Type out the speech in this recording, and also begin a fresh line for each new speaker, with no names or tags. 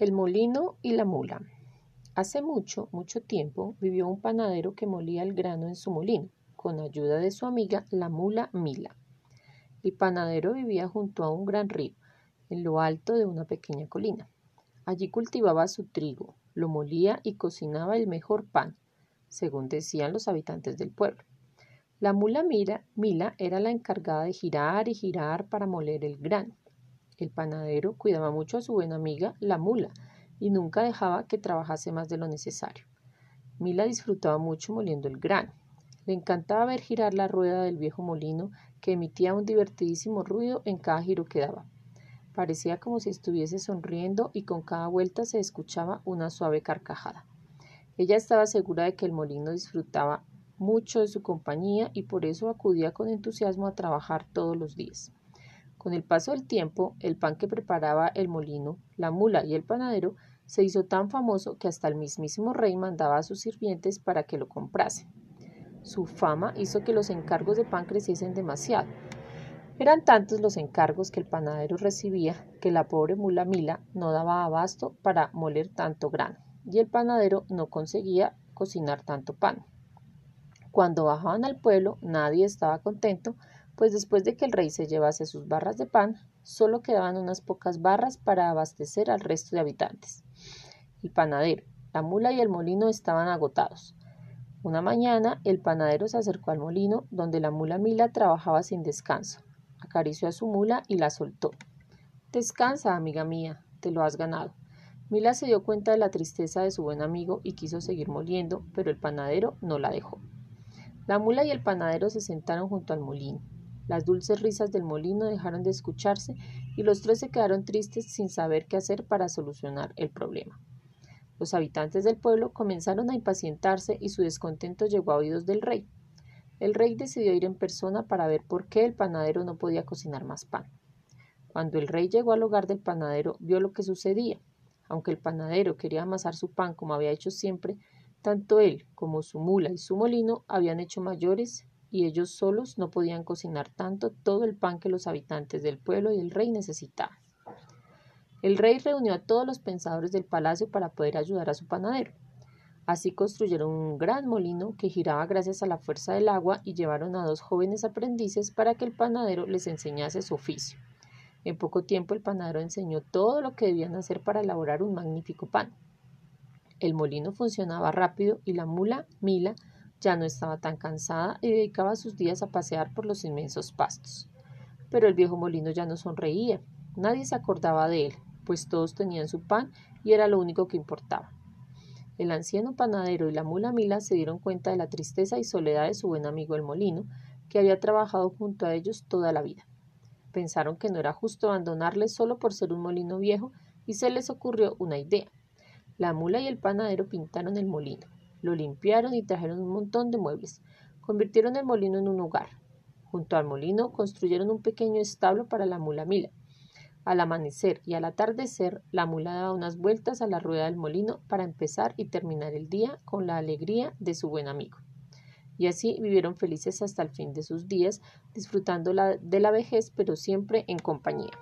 El molino y la mula. Hace mucho, mucho tiempo vivió un panadero que molía el grano en su molino, con ayuda de su amiga la mula Mila. El panadero vivía junto a un gran río, en lo alto de una pequeña colina. Allí cultivaba su trigo, lo molía y cocinaba el mejor pan, según decían los habitantes del pueblo. La mula Mila era la encargada de girar y girar para moler el grano. El panadero cuidaba mucho a su buena amiga, la mula, y nunca dejaba que trabajase más de lo necesario. Mila disfrutaba mucho moliendo el grano. Le encantaba ver girar la rueda del viejo molino que emitía un divertidísimo ruido en cada giro que daba. Parecía como si estuviese sonriendo y con cada vuelta se escuchaba una suave carcajada. Ella estaba segura de que el molino disfrutaba mucho de su compañía y por eso acudía con entusiasmo a trabajar todos los días. Con el paso del tiempo, el pan que preparaba el molino, la mula y el panadero se hizo tan famoso que hasta el mismísimo rey mandaba a sus sirvientes para que lo comprasen. Su fama hizo que los encargos de pan creciesen demasiado. Eran tantos los encargos que el panadero recibía que la pobre mula Mila no daba abasto para moler tanto grano, y el panadero no conseguía cocinar tanto pan. Cuando bajaban al pueblo nadie estaba contento pues después de que el rey se llevase sus barras de pan, solo quedaban unas pocas barras para abastecer al resto de habitantes. El panadero, la mula y el molino estaban agotados. Una mañana el panadero se acercó al molino donde la mula Mila trabajaba sin descanso. Acarició a su mula y la soltó. Descansa, amiga mía, te lo has ganado. Mila se dio cuenta de la tristeza de su buen amigo y quiso seguir moliendo, pero el panadero no la dejó. La mula y el panadero se sentaron junto al molino. Las dulces risas del molino dejaron de escucharse y los tres se quedaron tristes sin saber qué hacer para solucionar el problema. Los habitantes del pueblo comenzaron a impacientarse y su descontento llegó a oídos del rey. El rey decidió ir en persona para ver por qué el panadero no podía cocinar más pan. Cuando el rey llegó al hogar del panadero, vio lo que sucedía. Aunque el panadero quería amasar su pan como había hecho siempre, tanto él como su mula y su molino habían hecho mayores y ellos solos no podían cocinar tanto todo el pan que los habitantes del pueblo y el rey necesitaban. El rey reunió a todos los pensadores del palacio para poder ayudar a su panadero. Así construyeron un gran molino que giraba gracias a la fuerza del agua y llevaron a dos jóvenes aprendices para que el panadero les enseñase su oficio. En poco tiempo el panadero enseñó todo lo que debían hacer para elaborar un magnífico pan. El molino funcionaba rápido y la mula, Mila, ya no estaba tan cansada y dedicaba sus días a pasear por los inmensos pastos. Pero el viejo molino ya no sonreía. Nadie se acordaba de él, pues todos tenían su pan y era lo único que importaba. El anciano panadero y la mula Mila se dieron cuenta de la tristeza y soledad de su buen amigo el molino, que había trabajado junto a ellos toda la vida. Pensaron que no era justo abandonarle solo por ser un molino viejo y se les ocurrió una idea. La mula y el panadero pintaron el molino, lo limpiaron y trajeron un montón de muebles. Convirtieron el molino en un hogar. Junto al molino construyeron un pequeño establo para la mula Mila. Al amanecer y al atardecer, la mula daba unas vueltas a la rueda del molino para empezar y terminar el día con la alegría de su buen amigo. Y así vivieron felices hasta el fin de sus días, disfrutando de la vejez, pero siempre en compañía.